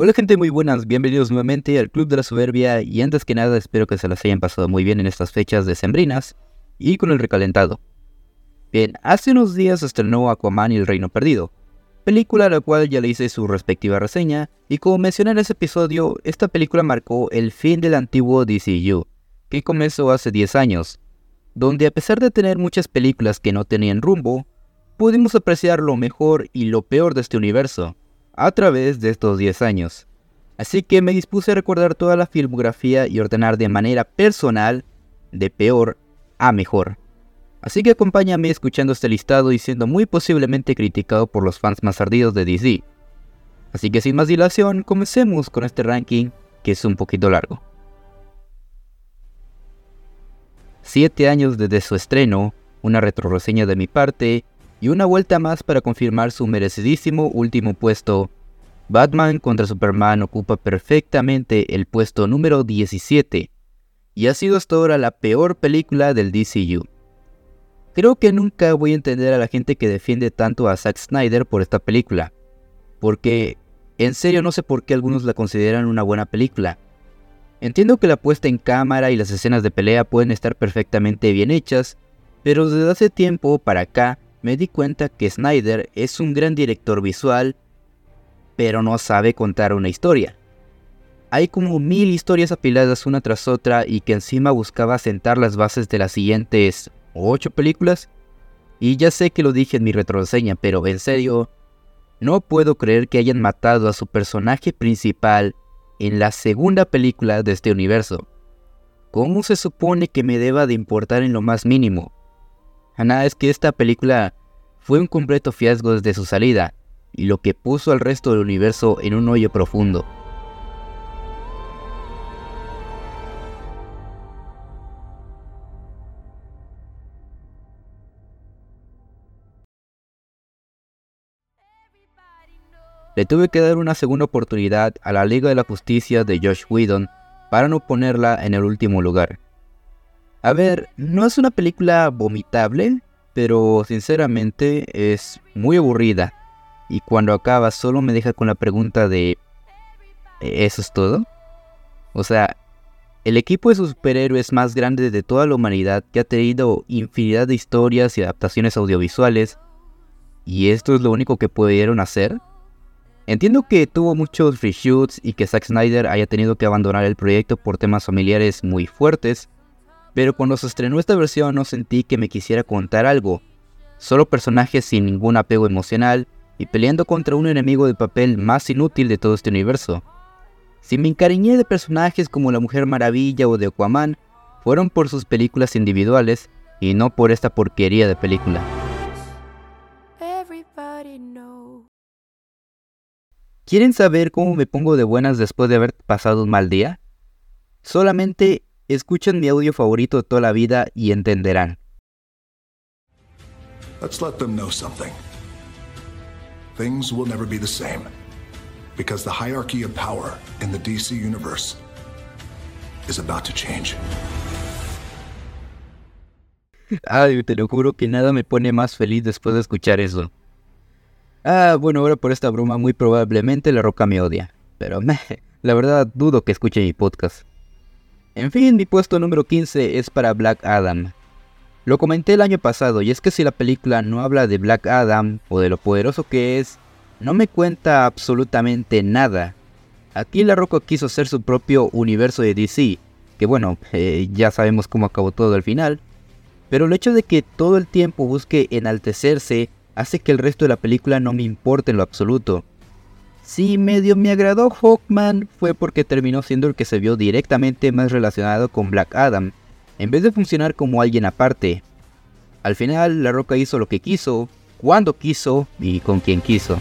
Hola gente muy buenas, bienvenidos nuevamente al Club de la Soberbia. Y antes que nada espero que se las hayan pasado muy bien en estas fechas decembrinas y con el recalentado. Bien, hace unos días estrenó Aquaman y el Reino Perdido, película a la cual ya le hice su respectiva reseña. Y como mencioné en ese episodio, esta película marcó el fin del antiguo DCU, que comenzó hace 10 años, donde a pesar de tener muchas películas que no tenían rumbo, pudimos apreciar lo mejor y lo peor de este universo a través de estos 10 años. Así que me dispuse a recordar toda la filmografía y ordenar de manera personal de peor a mejor. Así que acompáñame escuchando este listado y siendo muy posiblemente criticado por los fans más ardidos de DC. Así que sin más dilación, comencemos con este ranking que es un poquito largo. 7 años desde su estreno, una retroreseña de mi parte y una vuelta más para confirmar su merecidísimo último puesto. Batman contra Superman ocupa perfectamente el puesto número 17 y ha sido hasta ahora la peor película del DCU. Creo que nunca voy a entender a la gente que defiende tanto a Zack Snyder por esta película, porque en serio no sé por qué algunos la consideran una buena película. Entiendo que la puesta en cámara y las escenas de pelea pueden estar perfectamente bien hechas, pero desde hace tiempo para acá me di cuenta que Snyder es un gran director visual, pero no sabe contar una historia. Hay como mil historias apiladas una tras otra y que encima buscaba sentar las bases de las siguientes ocho películas. Y ya sé que lo dije en mi retroseña, pero en serio, no puedo creer que hayan matado a su personaje principal en la segunda película de este universo. ¿Cómo se supone que me deba de importar en lo más mínimo? Nada, es que esta película fue un completo fiasco desde su salida, y lo que puso al resto del universo en un hoyo profundo. Le tuve que dar una segunda oportunidad a la Liga de la Justicia de Josh Whedon para no ponerla en el último lugar. A ver, no es una película vomitable, pero sinceramente es muy aburrida. Y cuando acaba solo me deja con la pregunta de ¿eso es todo? O sea, el equipo de superhéroes más grande de toda la humanidad que ha tenido infinidad de historias y adaptaciones audiovisuales, ¿y esto es lo único que pudieron hacer? Entiendo que tuvo muchos reshoots y que Zack Snyder haya tenido que abandonar el proyecto por temas familiares muy fuertes, pero cuando se estrenó esta versión no sentí que me quisiera contar algo, solo personajes sin ningún apego emocional y peleando contra un enemigo de papel más inútil de todo este universo. Si me encariñé de personajes como la Mujer Maravilla o de Aquaman, fueron por sus películas individuales y no por esta porquería de película. ¿Quieren saber cómo me pongo de buenas después de haber pasado un mal día? Solamente escuchen mi audio favorito de toda la vida y entenderán. Let's let them know something. Things will never be the same. Because the hierarchy of power in the DC universe is about to change. Ay, te lo juro que nada me pone más feliz después de escuchar eso. Ah, bueno, ahora por esta broma muy probablemente la roca me odia. Pero me, la verdad dudo que escuche mi podcast. En fin, mi puesto número 15 es para Black Adam. Lo comenté el año pasado y es que si la película no habla de Black Adam o de lo poderoso que es, no me cuenta absolutamente nada. Aquí La Roca quiso hacer su propio universo de DC, que bueno, eh, ya sabemos cómo acabó todo al final. Pero el hecho de que todo el tiempo busque enaltecerse hace que el resto de la película no me importe en lo absoluto. Si medio me agradó Hawkman fue porque terminó siendo el que se vio directamente más relacionado con Black Adam, en vez de funcionar como alguien aparte. Al final, La Roca hizo lo que quiso, cuando quiso y con quien quiso.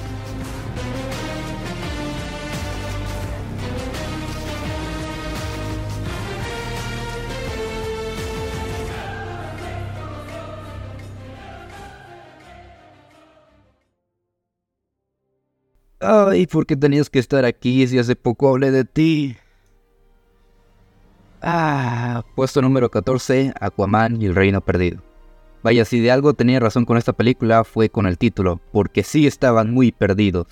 Ay, ¿por qué tenías que estar aquí si hace poco hablé de ti? Ah, puesto número 14, Aquaman y el Reino Perdido. Vaya, si de algo tenía razón con esta película fue con el título, porque sí estaban muy perdidos.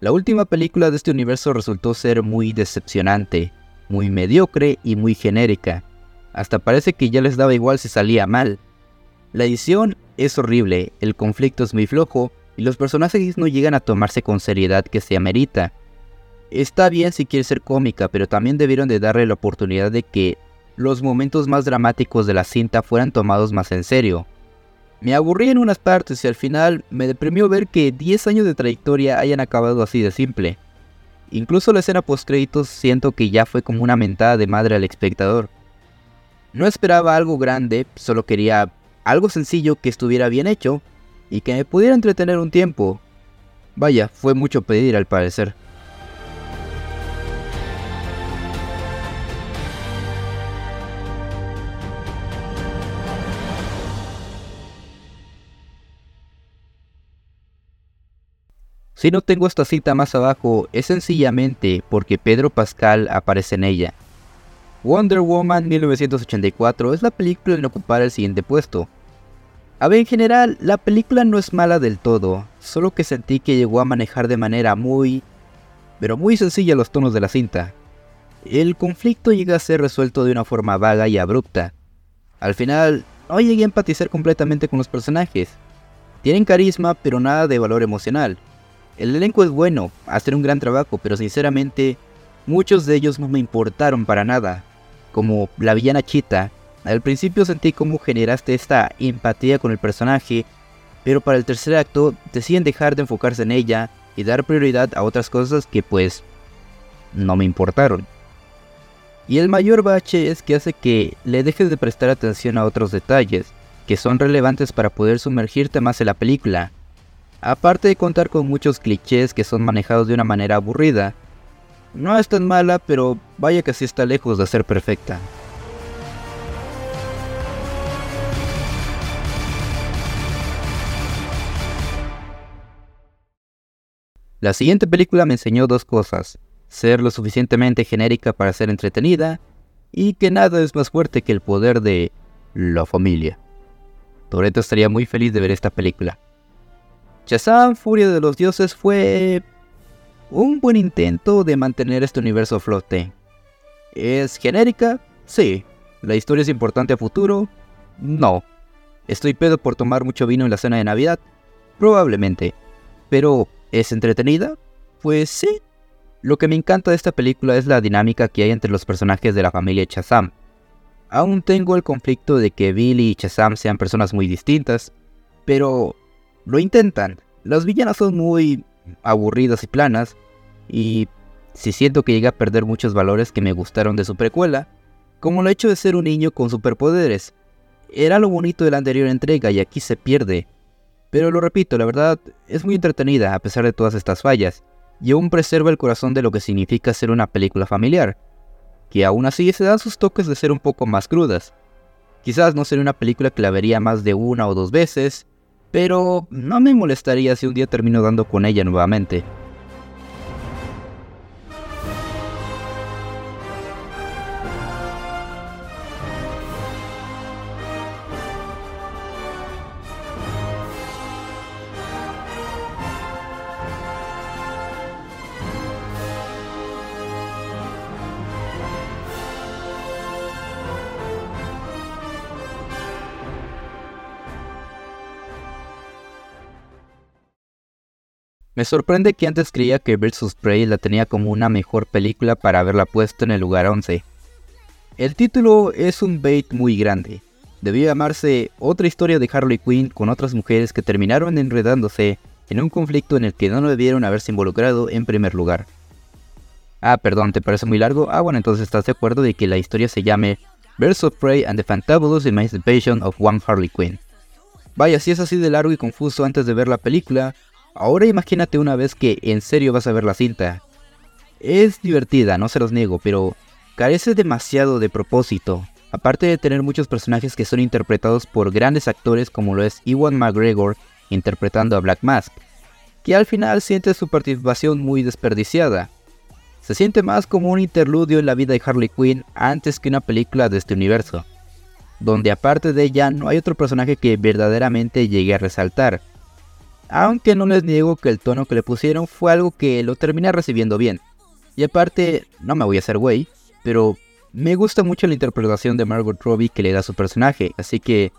La última película de este universo resultó ser muy decepcionante, muy mediocre y muy genérica. Hasta parece que ya les daba igual si salía mal. La edición es horrible, el conflicto es muy flojo y los personajes no llegan a tomarse con seriedad que se amerita. Está bien si quiere ser cómica, pero también debieron de darle la oportunidad de que los momentos más dramáticos de la cinta fueran tomados más en serio. Me aburrí en unas partes y al final me deprimió ver que 10 años de trayectoria hayan acabado así de simple. Incluso la escena post créditos siento que ya fue como una mentada de madre al espectador. No esperaba algo grande, solo quería algo sencillo que estuviera bien hecho y que me pudiera entretener un tiempo. Vaya, fue mucho pedir al parecer. Si no tengo esta cita más abajo, es sencillamente porque Pedro Pascal aparece en ella. Wonder Woman 1984 es la película en ocupar el siguiente puesto. A ver, en general, la película no es mala del todo, solo que sentí que llegó a manejar de manera muy, pero muy sencilla los tonos de la cinta. El conflicto llega a ser resuelto de una forma vaga y abrupta. Al final, no llegué a empatizar completamente con los personajes. Tienen carisma, pero nada de valor emocional. El elenco es bueno, hacen un gran trabajo, pero sinceramente muchos de ellos no me importaron para nada. Como la villana Chita, al principio sentí cómo generaste esta empatía con el personaje, pero para el tercer acto deciden dejar de enfocarse en ella y dar prioridad a otras cosas que pues no me importaron. Y el mayor bache es que hace que le dejes de prestar atención a otros detalles que son relevantes para poder sumergirte más en la película. Aparte de contar con muchos clichés que son manejados de una manera aburrida, no es tan mala, pero vaya que sí está lejos de ser perfecta. La siguiente película me enseñó dos cosas, ser lo suficientemente genérica para ser entretenida y que nada es más fuerte que el poder de la familia. Toreto estaría muy feliz de ver esta película. Shazam, Furia de los Dioses fue un buen intento de mantener este universo a flote. ¿Es genérica? Sí. ¿La historia es importante a futuro? No. ¿Estoy pedo por tomar mucho vino en la cena de Navidad? Probablemente. Pero, ¿es entretenida? Pues sí. Lo que me encanta de esta película es la dinámica que hay entre los personajes de la familia Shazam. Aún tengo el conflicto de que Billy y Shazam sean personas muy distintas, pero lo intentan. Las villanas son muy aburridas y planas. Y si siento que llega a perder muchos valores que me gustaron de su precuela, como el hecho de ser un niño con superpoderes. Era lo bonito de la anterior entrega y aquí se pierde. Pero lo repito, la verdad es muy entretenida a pesar de todas estas fallas, y aún preserva el corazón de lo que significa ser una película familiar, que aún así se dan sus toques de ser un poco más crudas. Quizás no sería una película que la vería más de una o dos veces, pero no me molestaría si un día termino dando con ella nuevamente. Me sorprende que antes creía que Birds Prey la tenía como una mejor película para haberla puesto en el lugar 11. El título es un bait muy grande. Debió llamarse Otra historia de Harley Quinn con otras mujeres que terminaron enredándose en un conflicto en el que no debieron haberse involucrado en primer lugar. Ah, perdón, ¿te parece muy largo? Ah, bueno, entonces estás de acuerdo de que la historia se llame of Prey and the Fantabulous Emancipation of One Harley Quinn. Vaya, si es así de largo y confuso antes de ver la película, Ahora imagínate una vez que en serio vas a ver la cinta. Es divertida, no se los niego, pero carece demasiado de propósito. Aparte de tener muchos personajes que son interpretados por grandes actores como lo es Ewan McGregor interpretando a Black Mask, que al final siente su participación muy desperdiciada. Se siente más como un interludio en la vida de Harley Quinn antes que una película de este universo, donde aparte de ella no hay otro personaje que verdaderamente llegue a resaltar. Aunque no les niego que el tono que le pusieron fue algo que lo terminé recibiendo bien. Y aparte, no me voy a hacer güey, pero me gusta mucho la interpretación de Margot Robbie que le da a su personaje, así que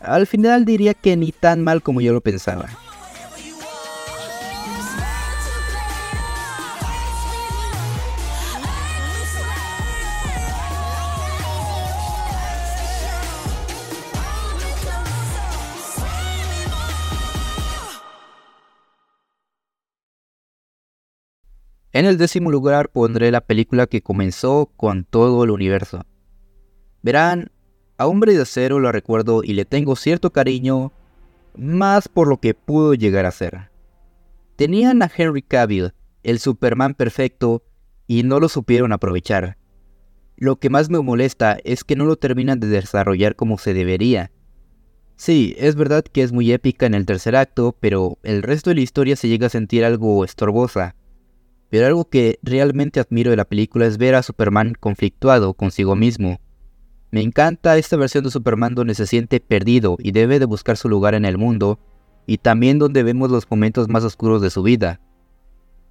al final diría que ni tan mal como yo lo pensaba. En el décimo lugar pondré la película que comenzó con todo el universo. Verán, a Hombre de Acero lo recuerdo y le tengo cierto cariño, más por lo que pudo llegar a ser. Tenían a Henry Cavill, el Superman perfecto, y no lo supieron aprovechar. Lo que más me molesta es que no lo terminan de desarrollar como se debería. Sí, es verdad que es muy épica en el tercer acto, pero el resto de la historia se llega a sentir algo estorbosa pero algo que realmente admiro de la película es ver a Superman conflictuado consigo mismo. Me encanta esta versión de Superman donde se siente perdido y debe de buscar su lugar en el mundo, y también donde vemos los momentos más oscuros de su vida.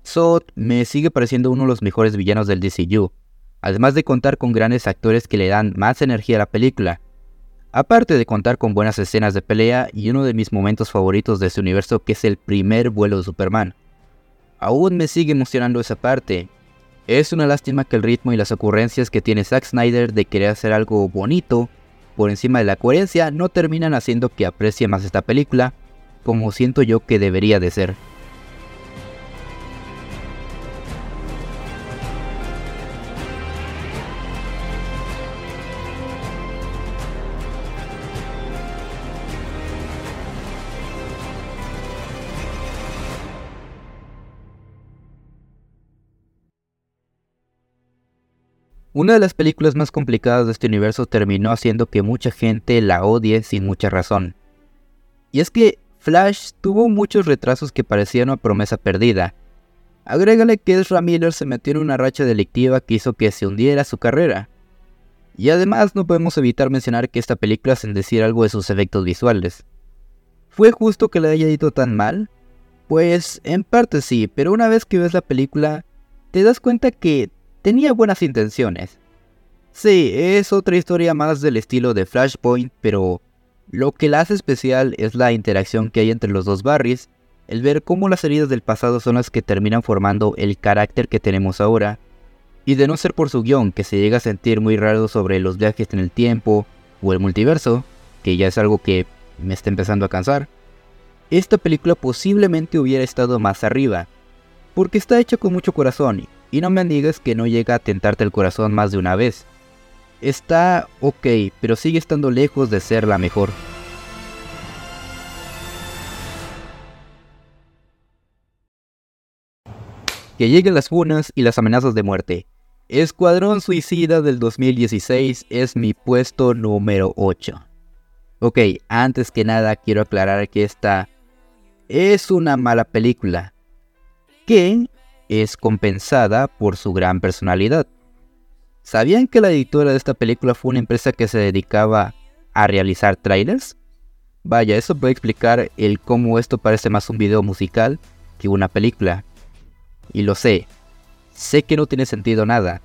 Zod me sigue pareciendo uno de los mejores villanos del DCU, además de contar con grandes actores que le dan más energía a la película. Aparte de contar con buenas escenas de pelea y uno de mis momentos favoritos de este universo que es el primer vuelo de Superman. Aún me sigue emocionando esa parte. Es una lástima que el ritmo y las ocurrencias que tiene Zack Snyder de querer hacer algo bonito por encima de la coherencia no terminan haciendo que aprecie más esta película como siento yo que debería de ser. Una de las películas más complicadas de este universo terminó haciendo que mucha gente la odie sin mucha razón. Y es que Flash tuvo muchos retrasos que parecían una promesa perdida. Agrégale que Ezra Miller se metió en una racha delictiva que hizo que se hundiera su carrera. Y además no podemos evitar mencionar que esta película sin decir algo de sus efectos visuales. ¿Fue justo que le haya ido tan mal? Pues en parte sí, pero una vez que ves la película, te das cuenta que tenía buenas intenciones. Sí, es otra historia más del estilo de Flashpoint, pero lo que la hace especial es la interacción que hay entre los dos Barrys, el ver cómo las heridas del pasado son las que terminan formando el carácter que tenemos ahora, y de no ser por su guion que se llega a sentir muy raro sobre los viajes en el tiempo o el multiverso, que ya es algo que me está empezando a cansar, esta película posiblemente hubiera estado más arriba, porque está hecha con mucho corazón y no me digas que no llega a tentarte el corazón más de una vez. Está ok, pero sigue estando lejos de ser la mejor. Que lleguen las funas y las amenazas de muerte. Escuadrón Suicida del 2016 es mi puesto número 8. Ok, antes que nada quiero aclarar que esta es una mala película. Que es compensada por su gran personalidad. ¿Sabían que la editora de esta película fue una empresa que se dedicaba a realizar trailers? Vaya, eso puede explicar el cómo esto parece más un video musical que una película. Y lo sé, sé que no tiene sentido nada.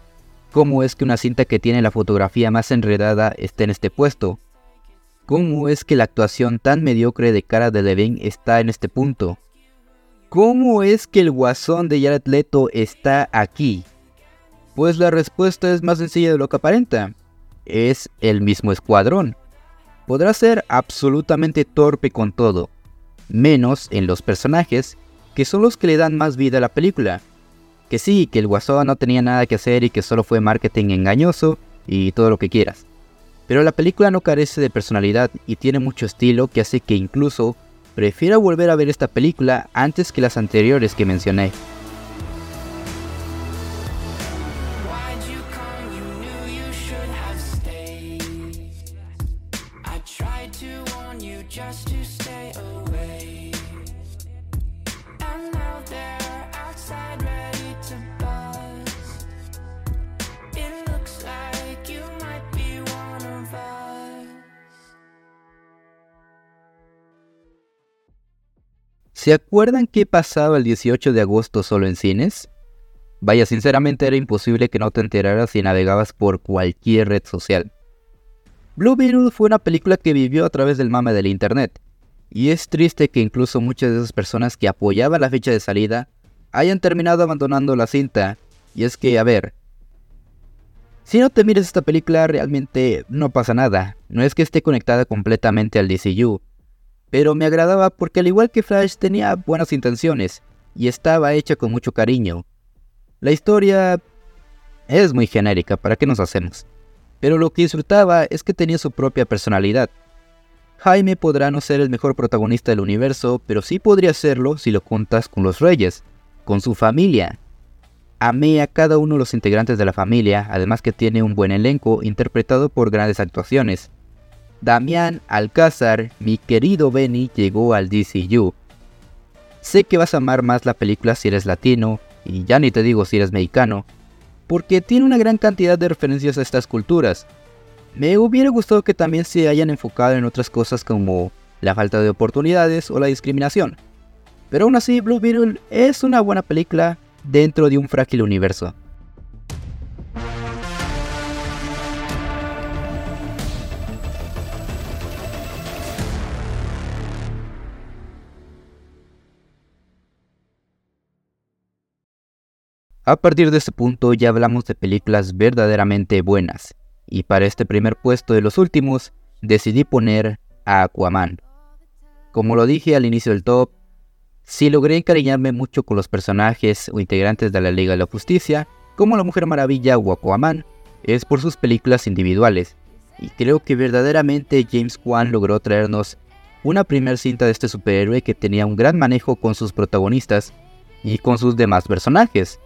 ¿Cómo es que una cinta que tiene la fotografía más enredada esté en este puesto? ¿Cómo es que la actuación tan mediocre de cara de Levine está en este punto? ¿Cómo es que el guasón de Jared Leto está aquí? Pues la respuesta es más sencilla de lo que aparenta. Es el mismo escuadrón. Podrá ser absolutamente torpe con todo, menos en los personajes, que son los que le dan más vida a la película. Que sí, que el guasón no tenía nada que hacer y que solo fue marketing engañoso y todo lo que quieras. Pero la película no carece de personalidad y tiene mucho estilo que hace que incluso prefiero volver a ver esta película antes que las anteriores que mencioné. ¿Se acuerdan qué pasaba el 18 de agosto solo en cines? Vaya, sinceramente era imposible que no te enteraras si navegabas por cualquier red social. Blue Beetle fue una película que vivió a través del mame del internet, y es triste que incluso muchas de esas personas que apoyaban la fecha de salida hayan terminado abandonando la cinta. Y es que, a ver, si no te mires esta película realmente no pasa nada, no es que esté conectada completamente al DCU, pero me agradaba porque al igual que Flash tenía buenas intenciones y estaba hecha con mucho cariño. La historia es muy genérica, ¿para qué nos hacemos? Pero lo que disfrutaba es que tenía su propia personalidad. Jaime podrá no ser el mejor protagonista del universo, pero sí podría serlo si lo juntas con los reyes, con su familia. Amé a cada uno de los integrantes de la familia, además que tiene un buen elenco interpretado por grandes actuaciones. Damián Alcázar, mi querido Benny, llegó al DCU. Sé que vas a amar más la película si eres latino, y ya ni te digo si eres mexicano, porque tiene una gran cantidad de referencias a estas culturas. Me hubiera gustado que también se hayan enfocado en otras cosas como la falta de oportunidades o la discriminación. Pero aún así, Blue Beetle es una buena película dentro de un frágil universo. A partir de este punto ya hablamos de películas verdaderamente buenas, y para este primer puesto de los últimos decidí poner a Aquaman. Como lo dije al inicio del top, si logré encariñarme mucho con los personajes o integrantes de la Liga de la Justicia, como la Mujer Maravilla o Aquaman, es por sus películas individuales, y creo que verdaderamente James Wan logró traernos una primer cinta de este superhéroe que tenía un gran manejo con sus protagonistas y con sus demás personajes.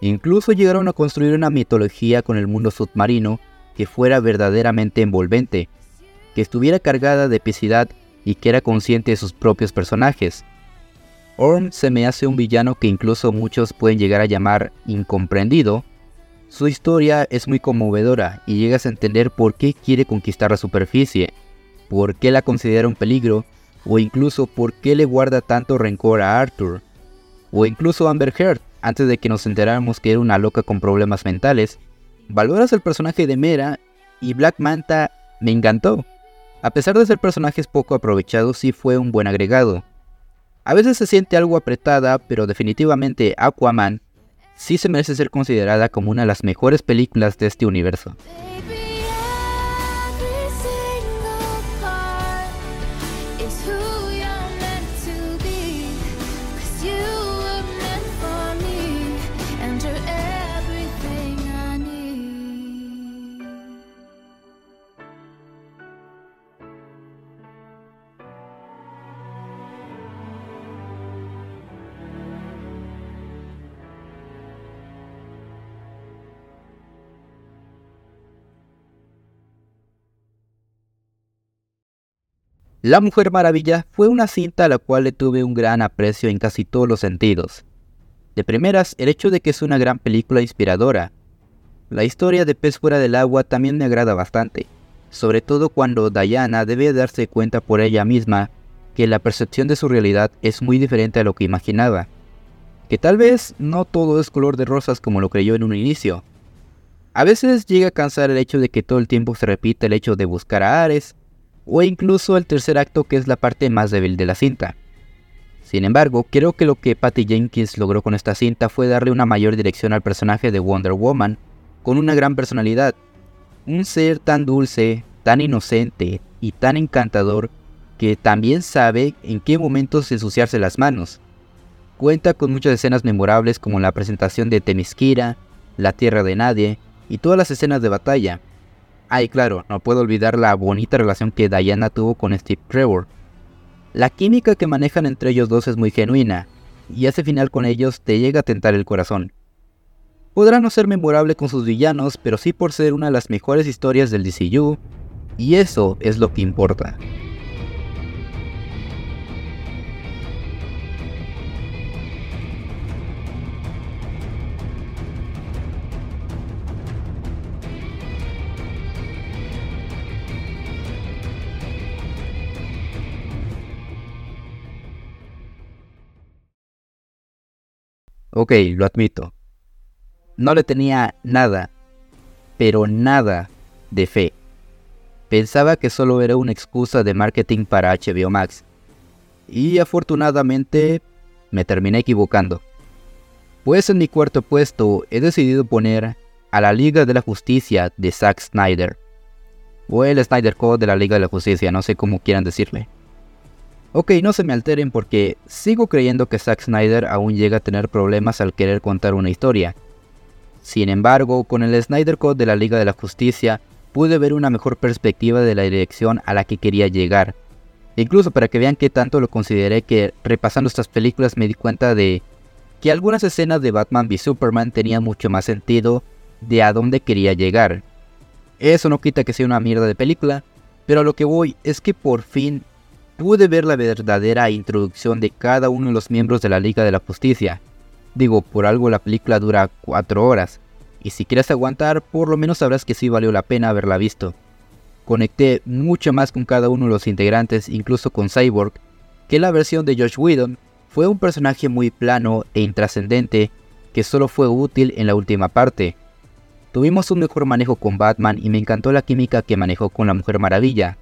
Incluso llegaron a construir una mitología con el mundo submarino que fuera verdaderamente envolvente, que estuviera cargada de epicidad y que era consciente de sus propios personajes. Orm se me hace un villano que incluso muchos pueden llegar a llamar incomprendido. Su historia es muy conmovedora y llegas a entender por qué quiere conquistar la superficie, por qué la considera un peligro o incluso por qué le guarda tanto rencor a Arthur, o incluso Amber Heard, antes de que nos enteráramos que era una loca con problemas mentales, valoras el personaje de Mera y Black Manta me encantó. A pesar de ser personajes poco aprovechados, sí fue un buen agregado. A veces se siente algo apretada, pero definitivamente Aquaman sí se merece ser considerada como una de las mejores películas de este universo. La Mujer Maravilla fue una cinta a la cual le tuve un gran aprecio en casi todos los sentidos. De primeras, el hecho de que es una gran película inspiradora. La historia de Pez fuera del agua también me agrada bastante, sobre todo cuando Diana debe darse cuenta por ella misma que la percepción de su realidad es muy diferente a lo que imaginaba, que tal vez no todo es color de rosas como lo creyó en un inicio. A veces llega a cansar el hecho de que todo el tiempo se repite el hecho de buscar a Ares, o incluso el tercer acto que es la parte más débil de la cinta. Sin embargo, creo que lo que Patty Jenkins logró con esta cinta fue darle una mayor dirección al personaje de Wonder Woman, con una gran personalidad. Un ser tan dulce, tan inocente y tan encantador que también sabe en qué momentos ensuciarse las manos. Cuenta con muchas escenas memorables como la presentación de Temiskira, La Tierra de Nadie y todas las escenas de batalla, Ay, claro, no puedo olvidar la bonita relación que Diana tuvo con Steve Trevor. La química que manejan entre ellos dos es muy genuina, y ese final con ellos te llega a tentar el corazón. Podrá no ser memorable con sus villanos, pero sí por ser una de las mejores historias del DCU, y eso es lo que importa. Ok, lo admito. No le tenía nada, pero nada de fe. Pensaba que solo era una excusa de marketing para HBO Max. Y afortunadamente me terminé equivocando. Pues en mi cuarto puesto he decidido poner a la Liga de la Justicia de Zack Snyder. O el Snyder Code de la Liga de la Justicia, no sé cómo quieran decirle. Ok, no se me alteren porque sigo creyendo que Zack Snyder aún llega a tener problemas al querer contar una historia. Sin embargo, con el Snyder Code de la Liga de la Justicia, pude ver una mejor perspectiva de la dirección a la que quería llegar. Incluso para que vean qué tanto lo consideré que repasando estas películas me di cuenta de que algunas escenas de Batman v Superman tenían mucho más sentido de a dónde quería llegar. Eso no quita que sea una mierda de película, pero a lo que voy es que por fin pude ver la verdadera introducción de cada uno de los miembros de la Liga de la Justicia. Digo, por algo la película dura 4 horas, y si quieres aguantar, por lo menos sabrás que sí valió la pena haberla visto. Conecté mucho más con cada uno de los integrantes, incluso con Cyborg, que la versión de Josh Whedon fue un personaje muy plano e intrascendente que solo fue útil en la última parte. Tuvimos un mejor manejo con Batman y me encantó la química que manejó con la Mujer Maravilla,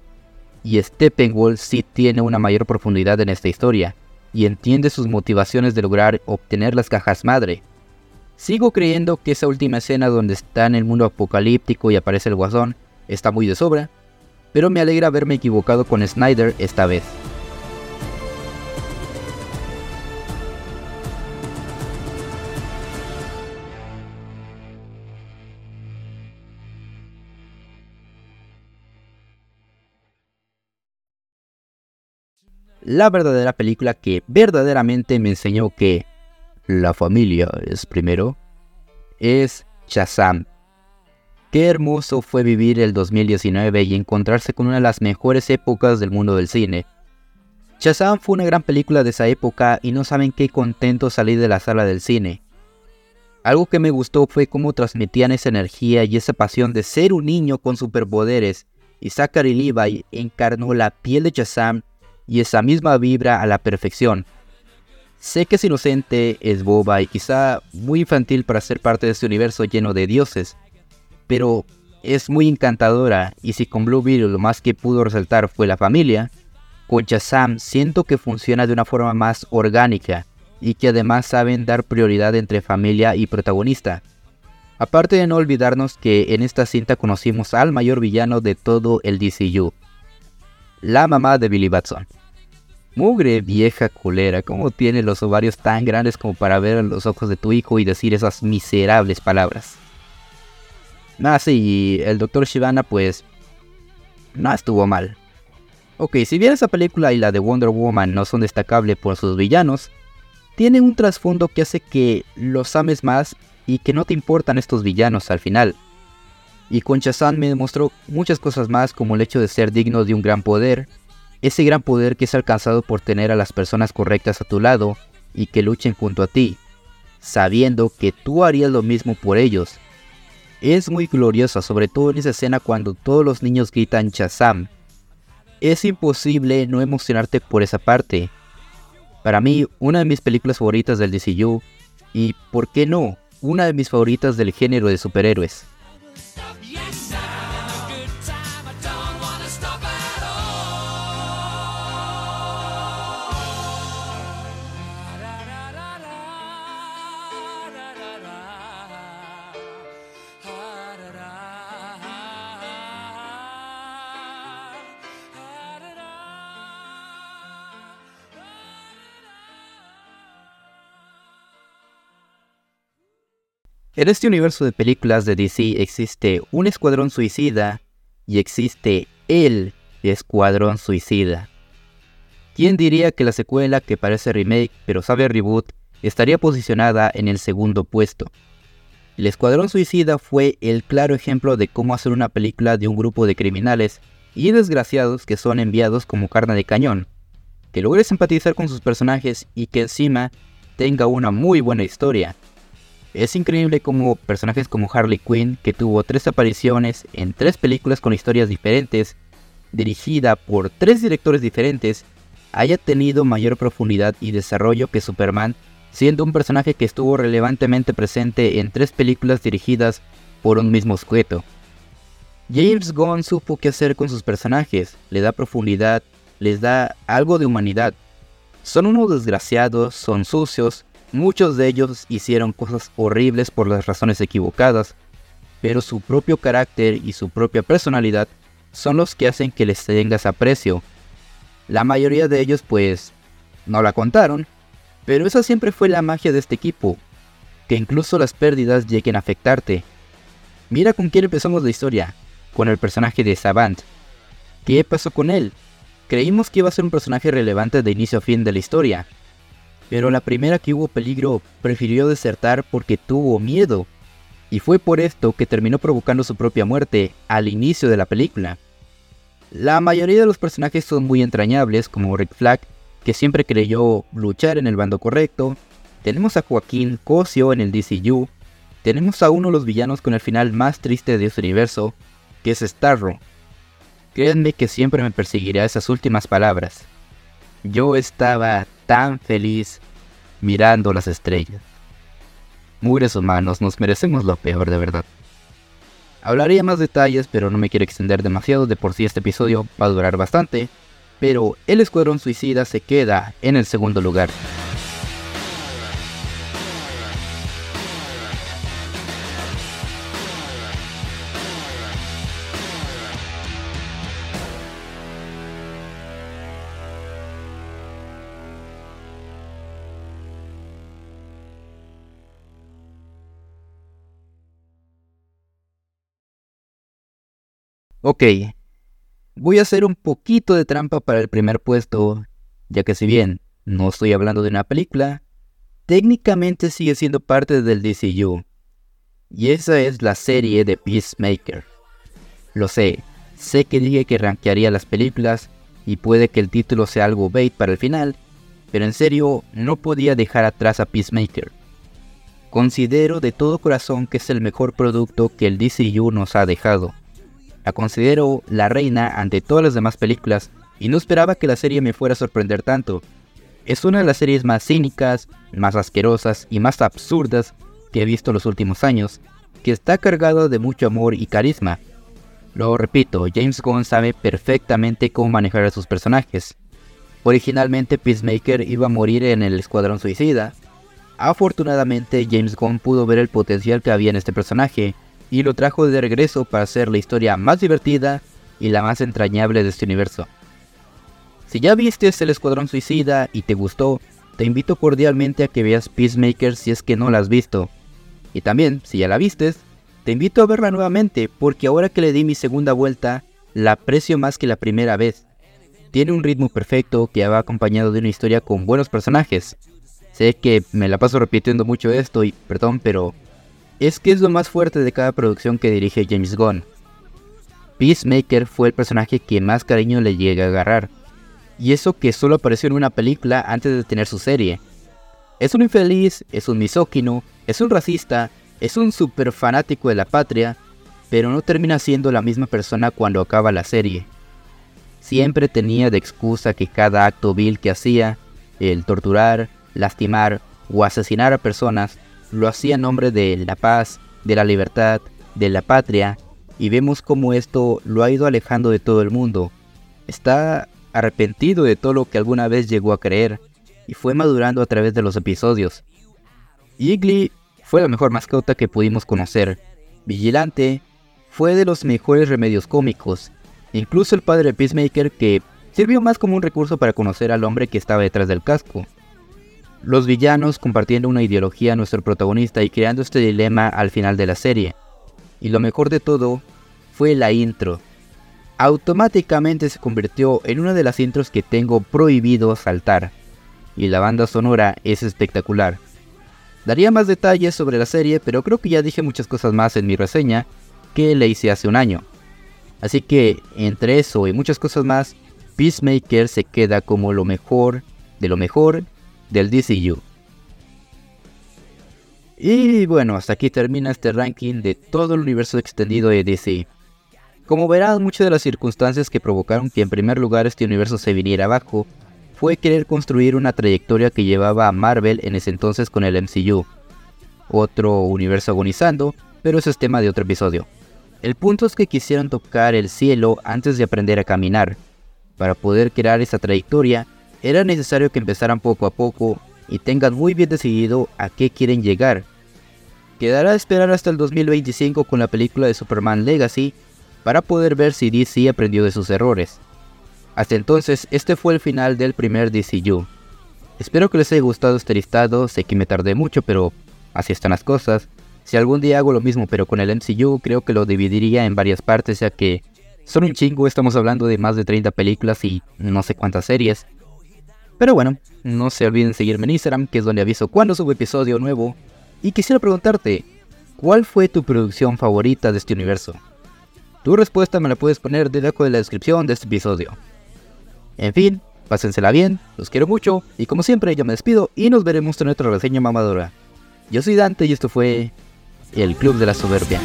y Steppenwolf sí tiene una mayor profundidad en esta historia, y entiende sus motivaciones de lograr obtener las cajas madre. Sigo creyendo que esa última escena donde está en el mundo apocalíptico y aparece el guasón está muy de sobra, pero me alegra haberme equivocado con Snyder esta vez. La verdadera película que verdaderamente me enseñó que la familia es primero, es Shazam. Qué hermoso fue vivir el 2019 y encontrarse con una de las mejores épocas del mundo del cine. Shazam fue una gran película de esa época y no saben qué contento salí de la sala del cine. Algo que me gustó fue cómo transmitían esa energía y esa pasión de ser un niño con superpoderes, y Zachary Levi encarnó la piel de Shazam y esa misma vibra a la perfección. Sé que es inocente, es boba y quizá muy infantil para ser parte de este universo lleno de dioses, pero es muy encantadora y si con Blue Beetle lo más que pudo resaltar fue la familia, con Shazam siento que funciona de una forma más orgánica y que además saben dar prioridad entre familia y protagonista. Aparte de no olvidarnos que en esta cinta conocimos al mayor villano de todo el DCU, la mamá de Billy Batson. Mugre vieja culera, ¿cómo tiene los ovarios tan grandes como para ver los ojos de tu hijo y decir esas miserables palabras? Ah, sí, el doctor Shivana pues no estuvo mal. Ok, si bien esa película y la de Wonder Woman no son destacables por sus villanos, tiene un trasfondo que hace que los ames más y que no te importan estos villanos al final. Y con Shazam me demostró muchas cosas más como el hecho de ser digno de un gran poder, ese gran poder que es alcanzado por tener a las personas correctas a tu lado y que luchen junto a ti, sabiendo que tú harías lo mismo por ellos. Es muy gloriosa, sobre todo en esa escena cuando todos los niños gritan Shazam. Es imposible no emocionarte por esa parte. Para mí, una de mis películas favoritas del DCU y, ¿por qué no?, una de mis favoritas del género de superhéroes. En este universo de películas de DC existe un escuadrón suicida y existe el escuadrón suicida. ¿Quién diría que la secuela que parece remake pero sabe reboot estaría posicionada en el segundo puesto? El Escuadrón Suicida fue el claro ejemplo de cómo hacer una película de un grupo de criminales y desgraciados que son enviados como carne de cañón, que logre simpatizar con sus personajes y que encima tenga una muy buena historia. Es increíble como personajes como Harley Quinn, que tuvo tres apariciones en tres películas con historias diferentes, dirigida por tres directores diferentes, haya tenido mayor profundidad y desarrollo que Superman siendo un personaje que estuvo relevantemente presente en tres películas dirigidas por un mismo sujeto. James Gunn supo qué hacer con sus personajes, le da profundidad, les da algo de humanidad. Son unos desgraciados, son sucios, muchos de ellos hicieron cosas horribles por las razones equivocadas, pero su propio carácter y su propia personalidad son los que hacen que les tengas aprecio. La mayoría de ellos pues no la contaron, pero esa siempre fue la magia de este equipo, que incluso las pérdidas lleguen a afectarte. Mira con quién empezamos la historia, con el personaje de Savant. ¿Qué pasó con él? Creímos que iba a ser un personaje relevante de inicio a fin de la historia, pero la primera que hubo peligro prefirió desertar porque tuvo miedo, y fue por esto que terminó provocando su propia muerte al inicio de la película. La mayoría de los personajes son muy entrañables, como Rick Flag, que siempre creyó luchar en el bando correcto. Tenemos a Joaquín Cosio en el DCU. Tenemos a uno de los villanos con el final más triste de este universo, que es Starro. Créanme que siempre me perseguirá esas últimas palabras. Yo estaba tan feliz mirando las estrellas. Mugres humanos, nos merecemos lo peor de verdad. Hablaría más detalles, pero no me quiero extender demasiado, de por sí este episodio va a durar bastante, pero el Escuadrón Suicida se queda en el segundo lugar. Ok, voy a hacer un poquito de trampa para el primer puesto, ya que si bien no estoy hablando de una película, técnicamente sigue siendo parte del DCU. Y esa es la serie de Peacemaker. Lo sé, sé que dije que rankearía las películas y puede que el título sea algo bait para el final, pero en serio no podía dejar atrás a Peacemaker. Considero de todo corazón que es el mejor producto que el DCU nos ha dejado. La considero la reina ante todas las demás películas y no esperaba que la serie me fuera a sorprender tanto. Es una de las series más cínicas, más asquerosas y más absurdas que he visto los últimos años, que está cargado de mucho amor y carisma. Lo repito, James Gunn sabe perfectamente cómo manejar a sus personajes. Originalmente Peacemaker iba a morir en el Escuadrón Suicida. Afortunadamente James Gunn pudo ver el potencial que había en este personaje y lo trajo de regreso para hacer la historia más divertida y la más entrañable de este universo. Si ya viste El Escuadrón Suicida y te gustó, te invito cordialmente a que veas Peacemaker si es que no la has visto. Y también, si ya la vistes, te invito a verla nuevamente porque ahora que le di mi segunda vuelta, la aprecio más que la primera vez. Tiene un ritmo perfecto que va acompañado de una historia con buenos personajes. Sé que me la paso repitiendo mucho esto y perdón, pero es que es lo más fuerte de cada producción que dirige James Gunn. Peacemaker fue el personaje que más cariño le llega a agarrar, y eso que solo apareció en una película antes de tener su serie. Es un infeliz, es un misógino, es un racista, es un super fanático de la patria, pero no termina siendo la misma persona cuando acaba la serie. Siempre tenía de excusa que cada acto vil que hacía, el torturar, lastimar o asesinar a personas, lo hacía en nombre de la paz, de la libertad, de la patria, y vemos cómo esto lo ha ido alejando de todo el mundo. Está arrepentido de todo lo que alguna vez llegó a creer, y fue madurando a través de los episodios. Igly fue la mejor mascota que pudimos conocer. Vigilante fue de los mejores remedios cómicos, incluso el padre de Peacemaker que sirvió más como un recurso para conocer al hombre que estaba detrás del casco los villanos compartiendo una ideología a nuestro protagonista y creando este dilema al final de la serie. Y lo mejor de todo fue la intro. Automáticamente se convirtió en una de las intros que tengo prohibido saltar. Y la banda sonora es espectacular. Daría más detalles sobre la serie, pero creo que ya dije muchas cosas más en mi reseña que le hice hace un año. Así que, entre eso y muchas cosas más, Peacemaker se queda como lo mejor de lo mejor del DCU. Y bueno, hasta aquí termina este ranking de todo el universo extendido de DC. Como verán, muchas de las circunstancias que provocaron que en primer lugar este universo se viniera abajo fue querer construir una trayectoria que llevaba a Marvel en ese entonces con el MCU. Otro universo agonizando, pero eso es tema de otro episodio. El punto es que quisieron tocar el cielo antes de aprender a caminar. Para poder crear esa trayectoria, era necesario que empezaran poco a poco y tengan muy bien decidido a qué quieren llegar. Quedará a esperar hasta el 2025 con la película de Superman Legacy para poder ver si DC aprendió de sus errores. Hasta entonces, este fue el final del primer DCU. Espero que les haya gustado este listado, sé que me tardé mucho, pero así están las cosas. Si algún día hago lo mismo pero con el MCU, creo que lo dividiría en varias partes, ya que son un chingo, estamos hablando de más de 30 películas y no sé cuántas series. Pero bueno, no se olviden seguirme en Instagram, que es donde aviso cuando subo episodio nuevo. Y quisiera preguntarte, ¿cuál fue tu producción favorita de este universo? Tu respuesta me la puedes poner debajo de la descripción de este episodio. En fin, pásensela bien, los quiero mucho, y como siempre yo me despido y nos veremos en otra reseña mamadora. Yo soy Dante y esto fue el Club de la Soberbia.